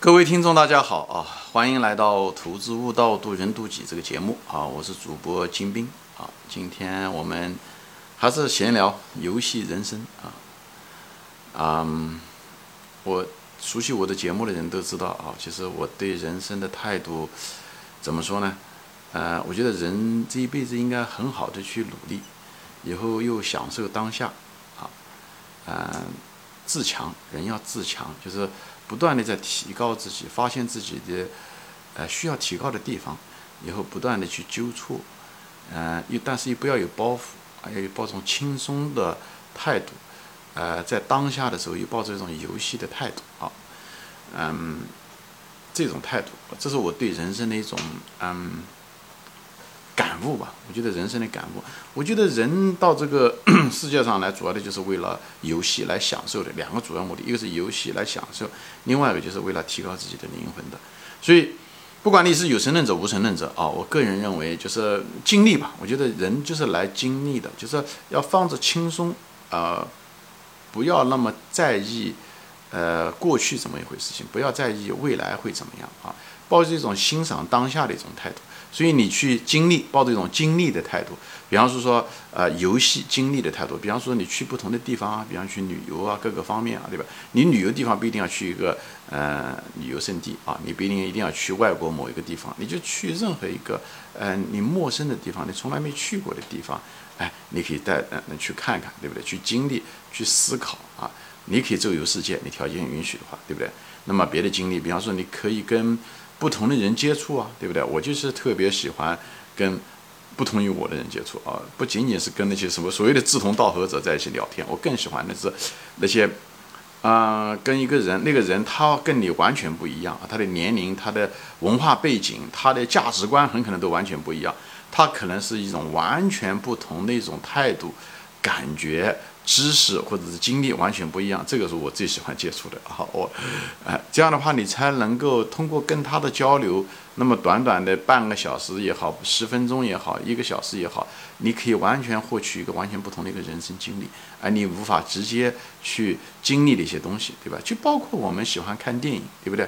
各位听众，大家好啊！欢迎来到《投资悟道，渡人渡己》这个节目啊！我是主播金兵啊！今天我们还是闲聊游戏人生啊！嗯，我熟悉我的节目的人都知道啊，其实我对人生的态度怎么说呢？呃，我觉得人这一辈子应该很好的去努力，以后又享受当下啊！嗯，自强，人要自强，就是。不断的在提高自己，发现自己的呃需要提高的地方，以后不断的去纠错，嗯，又但是又不要有包袱，还要抱种轻松的态度，呃，在当下的时候又抱着一种游戏的态度啊，嗯，这种态度，这是我对人生的一种嗯。悟吧，我觉得人生的感悟，我觉得人到这个 世界上来，主要的就是为了游戏来享受的两个主要目的，一个是游戏来享受，另外一个就是为了提高自己的灵魂的。所以，不管你是有神论者、无神论者啊，我个人认为就是经历吧。我觉得人就是来经历的，就是要放着轻松啊，不要那么在意呃过去怎么一回事情，不要在意未来会怎么样啊，抱着一种欣赏当下的一种态度。所以你去经历，抱着一种经历的态度，比方说说，呃，游戏经历的态度，比方说你去不同的地方啊，比方去旅游啊，各个方面啊，对吧？你旅游地方不一定要去一个呃旅游胜地啊，你不一定一定要去外国某一个地方，你就去任何一个呃你陌生的地方，你从来没去过的地方，哎，你可以带呃去看看，对不对？去经历，去思考啊，你可以周游世界，你条件允许的话，对不对？那么别的经历，比方说你可以跟。不同的人接触啊，对不对？我就是特别喜欢跟不同于我的人接触啊，不仅仅是跟那些什么所谓的志同道合者在一起聊天，我更喜欢的是那些，啊，跟一个人，那个人他跟你完全不一样啊，他的年龄、他的文化背景、他的价值观很可能都完全不一样，他可能是一种完全不同的一种态度、感觉。知识或者是经历完全不一样，这个是我最喜欢接触的。好，我，哎，这样的话你才能够通过跟他的交流，那么短短的半个小时也好，十分钟也好，一个小时也好，你可以完全获取一个完全不同的一个人生经历，而你无法直接去经历的一些东西，对吧？就包括我们喜欢看电影，对不对？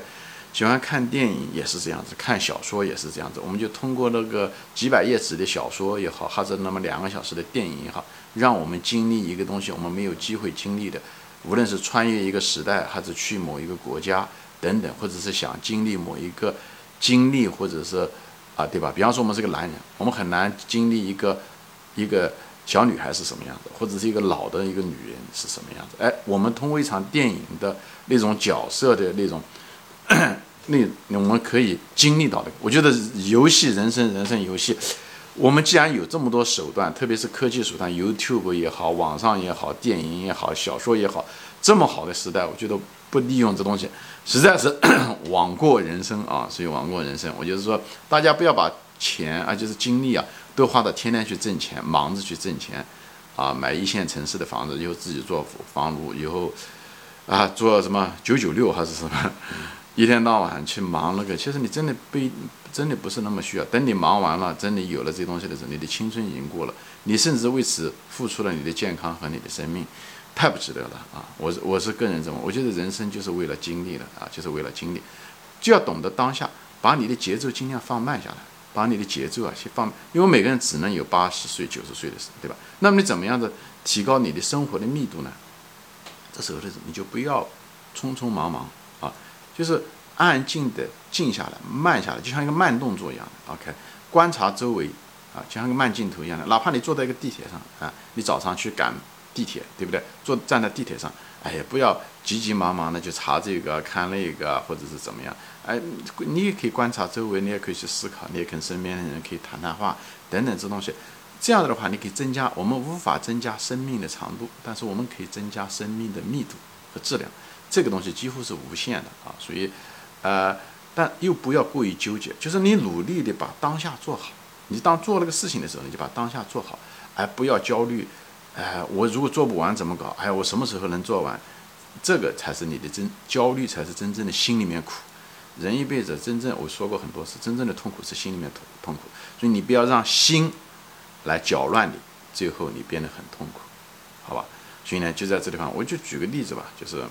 喜欢看电影也是这样子，看小说也是这样子。我们就通过那个几百页纸的小说也好，还是那么两个小时的电影也好，让我们经历一个东西，我们没有机会经历的。无论是穿越一个时代，还是去某一个国家等等，或者是想经历某一个经历，或者是啊，对吧？比方说我们是个男人，我们很难经历一个一个小女孩是什么样子，或者是一个老的一个女人是什么样子。哎，我们通过一场电影的那种角色的那种。那我们可以经历到的，我觉得游戏人生，人生游戏，我们既然有这么多手段，特别是科技手段，YouTube 也好，网上也好，电影也好，小说也好，这么好的时代，我觉得不利用这东西，实在是枉过人生啊！所以枉过人生，我就是说，大家不要把钱啊，就是精力啊，都花到天天去挣钱，忙着去挣钱，啊，买一线城市的房子，以后自己做房奴，以后啊，做什么九九六还是什么？一天到晚去忙那个，其实你真的不，真的不是那么需要。等你忙完了，真的有了这东西的时候，你的青春已经过了，你甚至为此付出了你的健康和你的生命，太不值得了啊！我我是个人这么，我觉得人生就是为了经历的啊，就是为了经历，就要懂得当下，把你的节奏尽量放慢下来，把你的节奏啊先放，因为每个人只能有八十岁、九十岁的时候，对吧？那么你怎么样子提高你的生活的密度呢？这时候的时候，你就不要匆匆忙忙。就是安静的静下来，慢下来，就像一个慢动作一样的。OK，观察周围啊，就像个慢镜头一样的。哪怕你坐在一个地铁上啊，你早上去赶地铁，对不对？坐站在地铁上，哎呀，不要急急忙忙的去查这个看那个，或者是怎么样。哎，你也可以观察周围，你也可以去思考，你也跟身边的人可以谈谈话等等这东西。这样子的话，你可以增加我们无法增加生命的长度，但是我们可以增加生命的密度和质量。这个东西几乎是无限的啊，所以，呃，但又不要过于纠结，就是你努力的把当下做好。你当做那个事情的时候，你就把当下做好，而不要焦虑。哎，我如果做不完怎么搞？哎，我什么时候能做完？这个才是你的真焦虑，才是真正的心里面苦。人一辈子真正我说过很多次，真正的痛苦是心里面痛痛苦。所以你不要让心来搅乱你，最后你变得很痛苦，好吧？所以呢，就在这地方，我就举个例子吧，就是。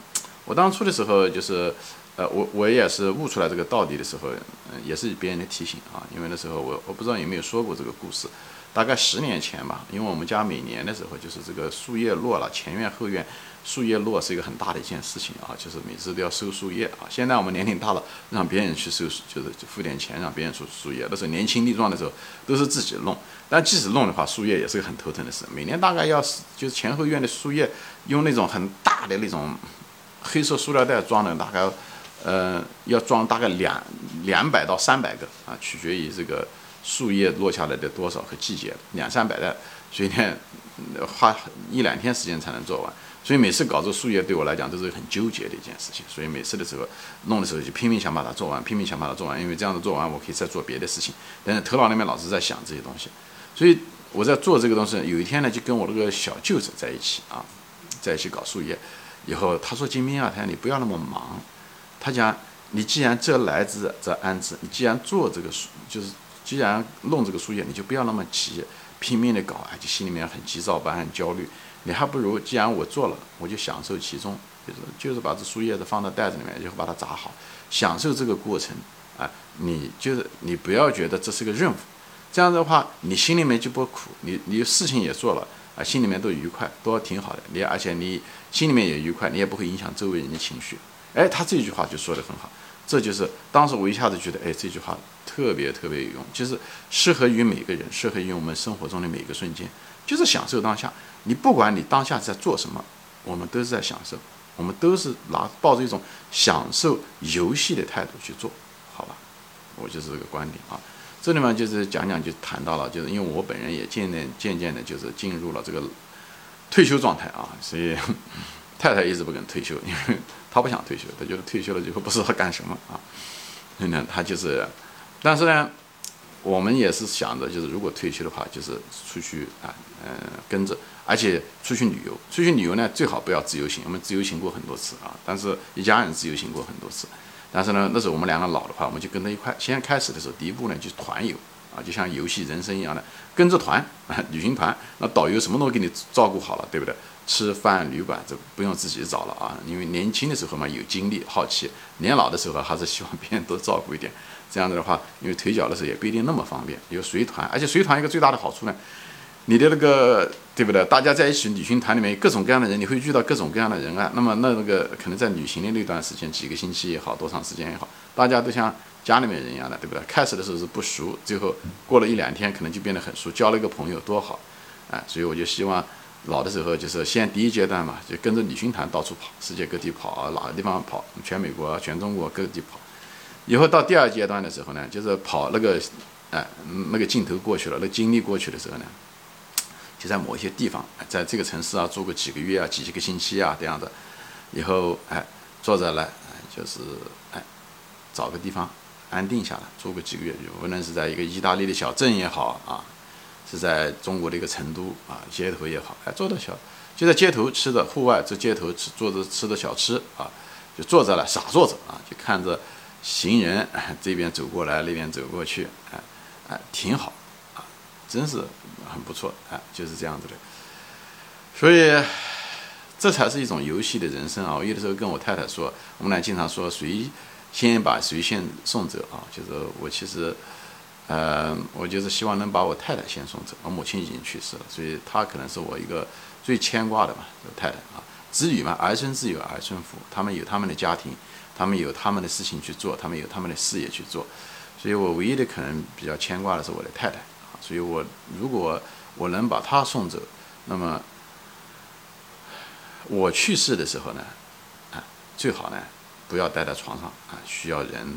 我当初的时候就是，呃，我我也是悟出来这个道理的时候，嗯，也是别人的提醒啊。因为那时候我我不知道有没有说过这个故事，大概十年前吧。因为我们家每年的时候就是这个树叶落了，前院后院树叶落是一个很大的一件事情啊，就是每次都要收树叶啊。现在我们年龄大了，让别人去收，就是付点钱让别人收树叶。那时候年轻力壮的时候都是自己弄，但即使弄的话，树叶也是个很头疼的事。每年大概要是就是前后院的树叶用那种很大的那种黑色塑料袋装的，大概。呃，要装大概两两百到三百个啊，取决于这个树叶落下来的多少和季节，两三百袋，所以呢，花一两天时间才能做完。所以每次搞这树叶对我来讲都是很纠结的一件事情。所以每次的时候弄的时候就拼命想把它做完，拼命想把它做完，因为这样子做完我可以再做别的事情。但是头脑里面老是在想这些东西，所以我在做这个东西。有一天呢，就跟我那个小舅子在一起啊，在一起搞树叶，以后他说：“金兵啊，他说你不要那么忙。”他讲，你既然这来之则安之，你既然做这个书，就是既然弄这个书页，你就不要那么急，拼命的搞，就心里面很急躁般很焦虑。你还不如，既然我做了，我就享受其中，就是就是把这树叶子放到袋子里面，就把它扎好，享受这个过程。啊，你就是你不要觉得这是个任务，这样的话，你心里面就不苦，你你事情也做了，啊，心里面都愉快，都挺好的。你而且你心里面也愉快，你也不会影响周围人的情绪。哎，他这句话就说的很好，这就是当时我一下子觉得，哎，这句话特别特别有用，就是适合于每个人，适合于我们生活中的每个瞬间，就是享受当下。你不管你当下在做什么，我们都是在享受，我们都是拿抱着一种享受游戏的态度去做，好吧？我就是这个观点啊。这里面就是讲讲就谈到了，就是因为我本人也渐渐渐渐的，就是进入了这个退休状态啊，所以。太太一直不肯退休，因为她不想退休，她觉得退休了以后不知道干什么啊。所以呢，她就是，但是呢，我们也是想着，就是如果退休的话，就是出去啊，嗯，跟着，而且出去旅游。出去旅游呢，最好不要自由行。我们自由行过很多次啊，但是一家人自由行过很多次。但是呢，那时候我们两个老的话，我们就跟他一块。先开始的时候，第一步呢就是团游啊，就像游戏人生一样的，跟着团啊，旅行团，那导游什么都给你照顾好了，对不对？吃饭、旅馆这不用自己找了啊，因为年轻的时候嘛有精力、好奇，年老的时候还是希望别人多照顾一点。这样子的话，因为腿脚的时候也不一定那么方便。有随团，而且随团一个最大的好处呢，你的那个对不对？大家在一起旅行团里面各种各样的人，你会遇到各种各样的人啊。那么那那个可能在旅行的那段时间，几个星期也好，多长时间也好，大家都像家里面人一样的，对不对？开始的时候是不熟，最后过了一两天，可能就变得很熟，交了一个朋友多好，啊，所以我就希望。老的时候就是先第一阶段嘛，就跟着旅行团到处跑，世界各地跑，哪个地方跑，全美国、全中国各地跑。以后到第二阶段的时候呢，就是跑那个，哎，那个镜头过去了，那经历过去的时候呢，就在某一些地方，在这个城市啊住个几个月啊，几几个星期啊这样的。以后哎，坐着来，就是哎，找个地方安定下来，住个几个月，无论是在一个意大利的小镇也好啊。是在中国的一个成都啊，街头也好，哎，坐到小，就在街头吃的，户外在街头吃坐着吃的小吃啊，就坐着了傻坐着啊，就看着行人这边走过来，那边走过去，哎哎，挺好啊，真是很不错啊，就是这样子的。所以这才是一种游戏的人生啊！我有的时候跟我太太说，我们俩经常说谁先把谁先送走啊，就是我其实。呃，我就是希望能把我太太先送走。我母亲已经去世了，所以她可能是我一个最牵挂的嘛，太太啊。子女嘛，儿孙自有儿孙福，他们有他们的家庭，他们有他们的事情去做，他们有他们的事业去做。所以我唯一的可能比较牵挂的是我的太太。所以我如果我能把他送走，那么我去世的时候呢，啊，最好呢不要待在床上啊，需要人。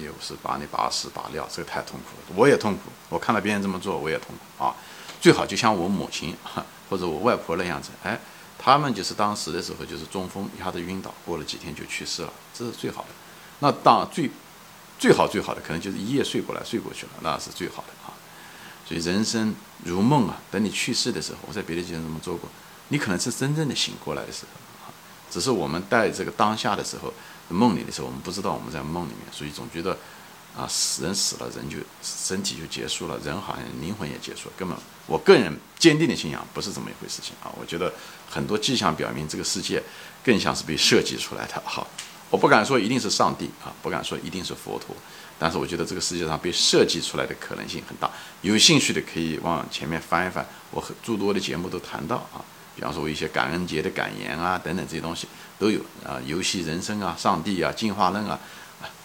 又是把你拔屎拔尿，这个太痛苦了，我也痛苦。我看到别人这么做，我也痛苦啊。最好就像我母亲 或者我外婆那样子，哎，他们就是当时的时候就是中风，一下子晕倒，过了几天就去世了，这是最好的。那当最最好最好的可能就是一夜睡过来睡过去了，那是最好的啊。所以人生如梦啊，等你去世的时候，我在别的地方这么做过，你可能是真正的醒过来的时候，只是我们在这个当下的时候。梦里的时候，我们不知道我们在梦里面，所以总觉得，啊，死人死了，人就身体就结束了，人好像灵魂也结束了。根本，我个人坚定的信仰不是这么一回事情啊！我觉得很多迹象表明，这个世界更像是被设计出来的。好，我不敢说一定是上帝啊，不敢说一定是佛陀，但是我觉得这个世界上被设计出来的可能性很大。有兴趣的可以往前面翻一翻，我很诸多的节目都谈到啊，比方说我一些感恩节的感言啊等等这些东西都有啊，游戏人生啊，上帝啊，进化论啊，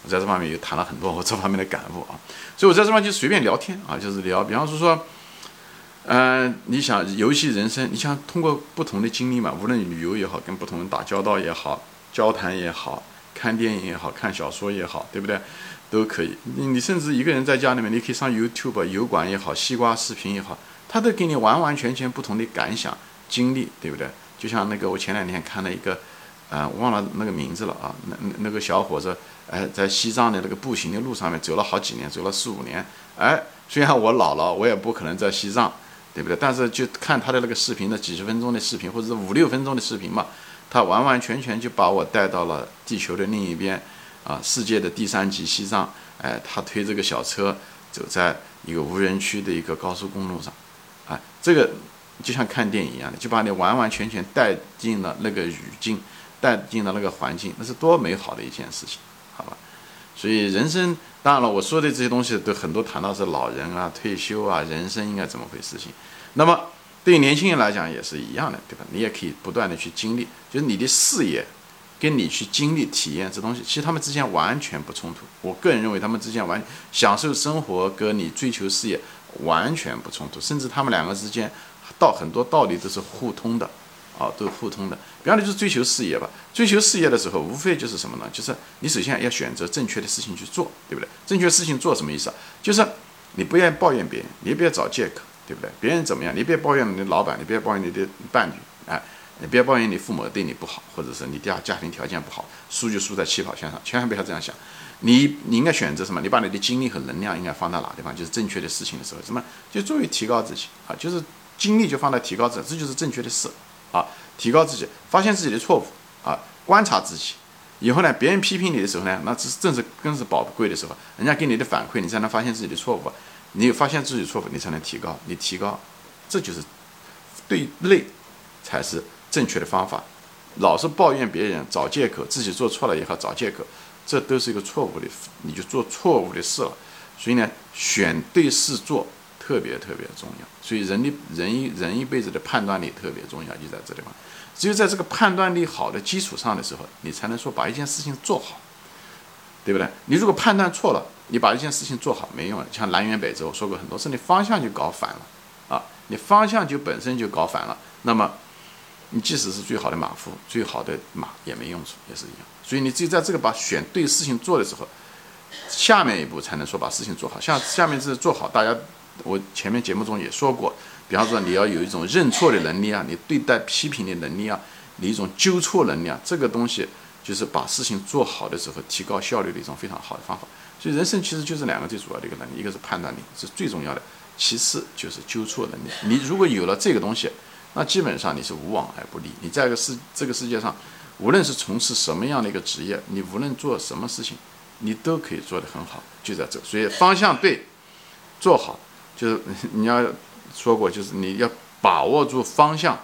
我在这方面也谈了很多我这方面的感悟啊，所以我在这方面就随便聊天啊，就是聊，比方说说。嗯，你想游戏人生，你想通过不同的经历嘛，无论旅游也好，跟不同人打交道也好，交谈也好，看电影也好，看小说也好，对不对？都可以。你你甚至一个人在家里面，你可以上 YouTube 油管也好，西瓜视频也好，他都给你完完全全不同的感想经历，对不对？就像那个我前两天看了一个，啊，忘了那个名字了啊，那那个小伙子，哎，在西藏的那个步行的路上面走了好几年，走了四五年，哎，虽然我老了，我也不可能在西藏。对不对？但是就看他的那个视频的几十分钟的视频，或者是五六分钟的视频嘛，他完完全全就把我带到了地球的另一边，啊，世界的第三极西藏。哎，他推这个小车走在一个无人区的一个高速公路上，啊，这个就像看电影一样的，就把你完完全全带进了那个语境，带进了那个环境，那是多美好的一件事情，好吧？所以人生，当然了，我说的这些东西都很多谈到是老人啊、退休啊、人生应该怎么回事情。那么对于年轻人来讲也是一样的，对吧？你也可以不断的去经历，就是你的事业跟你去经历体验这东西，其实他们之间完全不冲突。我个人认为他们之间完享受生活跟你追求事业完全不冲突，甚至他们两个之间道很多道理都是互通的。啊，都是互通的。比方说，就是追求事业吧。追求事业的时候，无非就是什么呢？就是你首先要选择正确的事情去做，对不对？正确事情做什么意思啊？就是你不愿意抱怨别人，你也不要找借口，对不对？别人怎么样，你别抱怨你的老板，你别抱怨你的伴侣，哎，你别抱怨你父母对你不好，或者是你家家庭条件不好，输就输在起跑线上，千万不要这样想。你你应该选择什么？你把你的精力和能量应该放在哪地方？就是正确的事情的时候，什么？就注意提高自己啊，就是精力就放在提高自己，这就是正确的事。啊，提高自己，发现自己的错误啊，观察自己，以后呢，别人批评你的时候呢，那这是正是更是宝贵的时候，人家给你的反馈，你才能发现自己的错误，你发现自己错误，你才能提高，你提高，这就是对内才是正确的方法。老是抱怨别人，找借口，自己做错了也好找借口，这都是一个错误的，你就做错误的事了。所以呢，选对事做。特别特别重要，所以人的人一人一辈子的判断力特别重要，就在这地方。只有在这个判断力好的基础上的时候，你才能说把一件事情做好，对不对？你如果判断错了，你把一件事情做好没用了。像南辕北辙，我说过很多次，你方向就搞反了啊！你方向就本身就搞反了，那么你即使是最好的马夫，最好的马也没用处，也是一样。所以你只有在这个把选对事情做的时候，下面一步才能说把事情做好。像下面这做好，大家。我前面节目中也说过，比方说你要有一种认错的能力啊，你对待批评的能力啊，你一种纠错能力啊，这个东西就是把事情做好的时候提高效率的一种非常好的方法。所以人生其实就是两个最主要的一个能力，一个是判断力是最重要的，其次就是纠错能力。你如果有了这个东西，那基本上你是无往而不利。你在这个世这个世界上，无论是从事什么样的一个职业，你无论做什么事情，你都可以做得很好，就在这。所以方向对，做好。就是 你要说过，就是你要把握住方向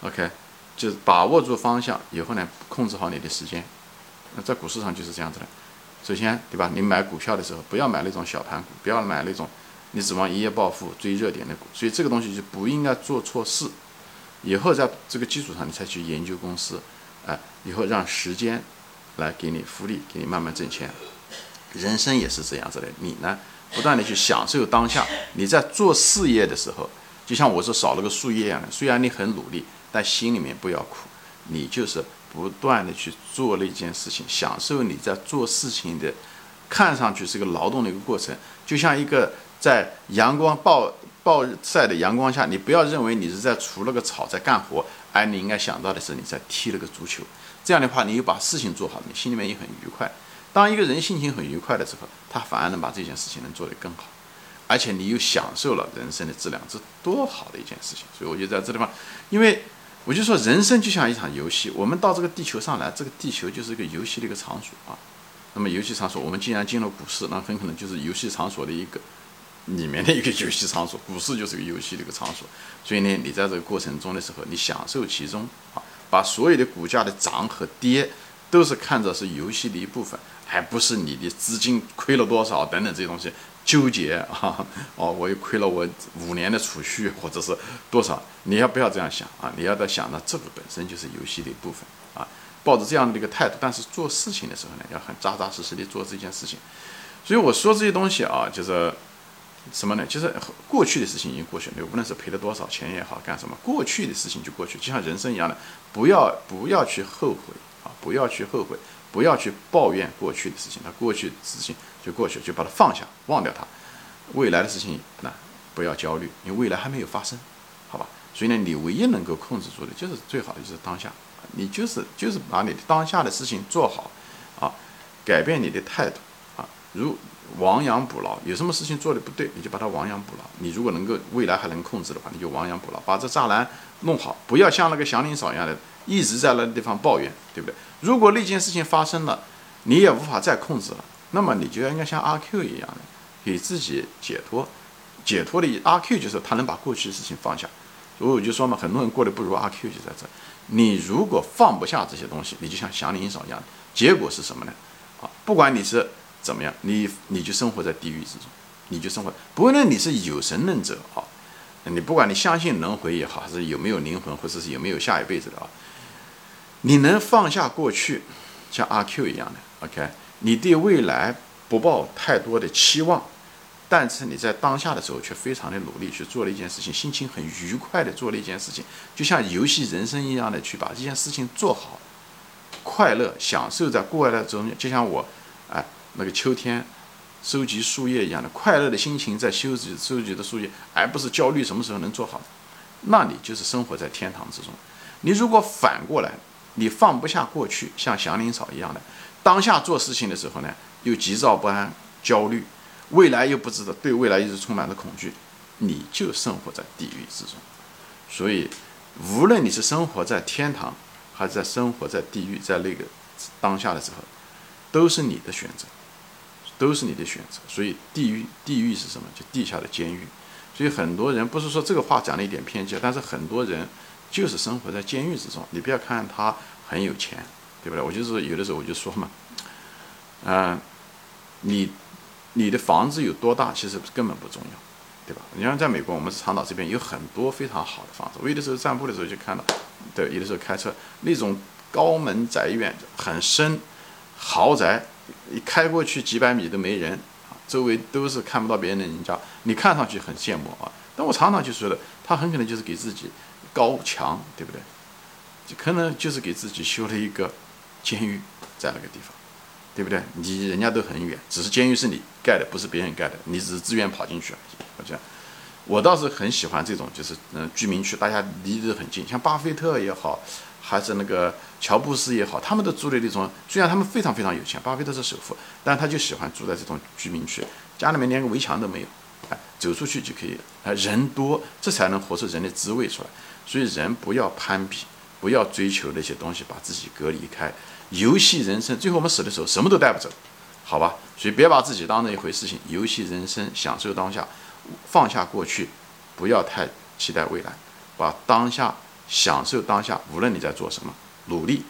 ，OK，就是把握住方向以后呢，控制好你的时间。那在股市上就是这样子的。首先，对吧？你买股票的时候，不要买那种小盘股，不要买那种你指望一夜暴富、追热点的股。所以这个东西就不应该做错事。以后在这个基础上，你才去研究公司，哎，以后让时间来给你复利，给你慢慢挣钱。人生也是这样子的，你呢？不断的去享受当下。你在做事业的时候，就像我是少了个树叶一样的。虽然你很努力，但心里面不要苦。你就是不断的去做那件事情，享受你在做事情的，看上去是个劳动的一个过程。就像一个在阳光暴暴晒的阳光下，你不要认为你是在除了个草在干活，而你应该想到的是你在踢了个足球。这样的话，你又把事情做好，你心里面也很愉快。当一个人心情很愉快的时候，他反而能把这件事情能做得更好，而且你又享受了人生的质量，这多好的一件事情！所以我就在这地方，因为我就说人生就像一场游戏，我们到这个地球上来，这个地球就是一个游戏的一个场所啊。那么游戏场所，我们既然进了股市，那很可能就是游戏场所的一个里面的一个游戏场所，股市就是个游戏的一个场所。所以呢，你在这个过程中的时候，你享受其中啊，把所有的股价的涨和跌。都是看着是游戏的一部分，还不是你的资金亏了多少等等这些东西纠结啊！哦，我又亏了我五年的储蓄或者是多少？你要不要这样想啊？你要在想呢，这个本身就是游戏的一部分啊！抱着这样的一个态度，但是做事情的时候呢，要很扎扎实实的做这件事情。所以我说这些东西啊，就是什么呢？就是过去的事情已经过去了，无论是赔了多少钱也好，干什么，过去的事情就过去，就像人生一样的，不要不要去后悔啊，不要去后悔，不要去抱怨过去的事情，那过去的事情就过去，就把它放下，忘掉它。未来的事情那不要焦虑，因为未来还没有发生，好吧？所以呢，你唯一能够控制住的，就是最好的就是当下。你就是就是把你的当下的事情做好，啊，改变你的态度，啊，如亡羊补牢，有什么事情做的不对，你就把它亡羊补牢。你如果能够未来还能控制的话，你就亡羊补牢，把这栅栏弄好，不要像那个祥林嫂一样的一直在那个地方抱怨，对不对？如果那件事情发生了，你也无法再控制了，那么你就应该像阿 Q 一样的，给自己解脱，解脱的阿 Q 就是他能把过去的事情放下。所以我就说嘛，很多人过得不如阿 Q 就在这。你如果放不下这些东西，你就像祥林嫂一样，结果是什么呢？啊，不管你是怎么样，你你就生活在地狱之中，你就生活。不论你是有神论者啊，你不管你相信轮回也好，还是有没有灵魂，或者是有没有下一辈子的啊，你能放下过去，像阿 Q 一样的，OK，你对未来不抱太多的期望。但是你在当下的时候却非常的努力去做了一件事情，心情很愉快的做了一件事情，就像游戏人生一样的去把这件事情做好，快乐享受在过来的中间，就像我，哎，那个秋天收集树叶一样的快乐的心情在收集收集的树叶，而不是焦虑什么时候能做好，那你就是生活在天堂之中。你如果反过来，你放不下过去，像祥林嫂一样的，当下做事情的时候呢，又急躁不安、焦虑。未来又不知道，对未来一直充满着恐惧，你就生活在地狱之中。所以，无论你是生活在天堂，还是在生活在地狱，在那个当下的时候，都是你的选择，都是你的选择。所以，地狱，地狱是什么？就地下的监狱。所以，很多人不是说这个话讲了一点偏激，但是很多人就是生活在监狱之中。你不要看他很有钱，对不对？我就是有的时候我就说嘛，嗯，你。你的房子有多大，其实根本不重要，对吧？你像在美国，我们长岛这边有很多非常好的房子。我有的时候散步的时候就看到，对，有的时候开车那种高门宅院很深，豪宅一开过去几百米都没人，周围都是看不到别人的人家，你看上去很羡慕啊。但我常常就说的，他很可能就是给自己高墙，对不对？就可能就是给自己修了一个监狱在那个地方。对不对？你人家都很远，只是监狱是你盖的，不是别人盖的，你只是自愿跑进去而已。我讲，我倒是很喜欢这种，就是嗯，居民区大家离得很近，像巴菲特也好，还是那个乔布斯也好，他们都住的那种，虽然他们非常非常有钱，巴菲特是首富，但他就喜欢住在这种居民区，家里面连个围墙都没有，哎，走出去就可以，哎，人多，这才能活出人的滋味出来。所以人不要攀比，不要追求那些东西，把自己隔离开。游戏人生，最后我们死的时候什么都带不走，好吧？所以别把自己当成一回事情。游戏人生，享受当下，放下过去，不要太期待未来，把当下享受当下。无论你在做什么，努力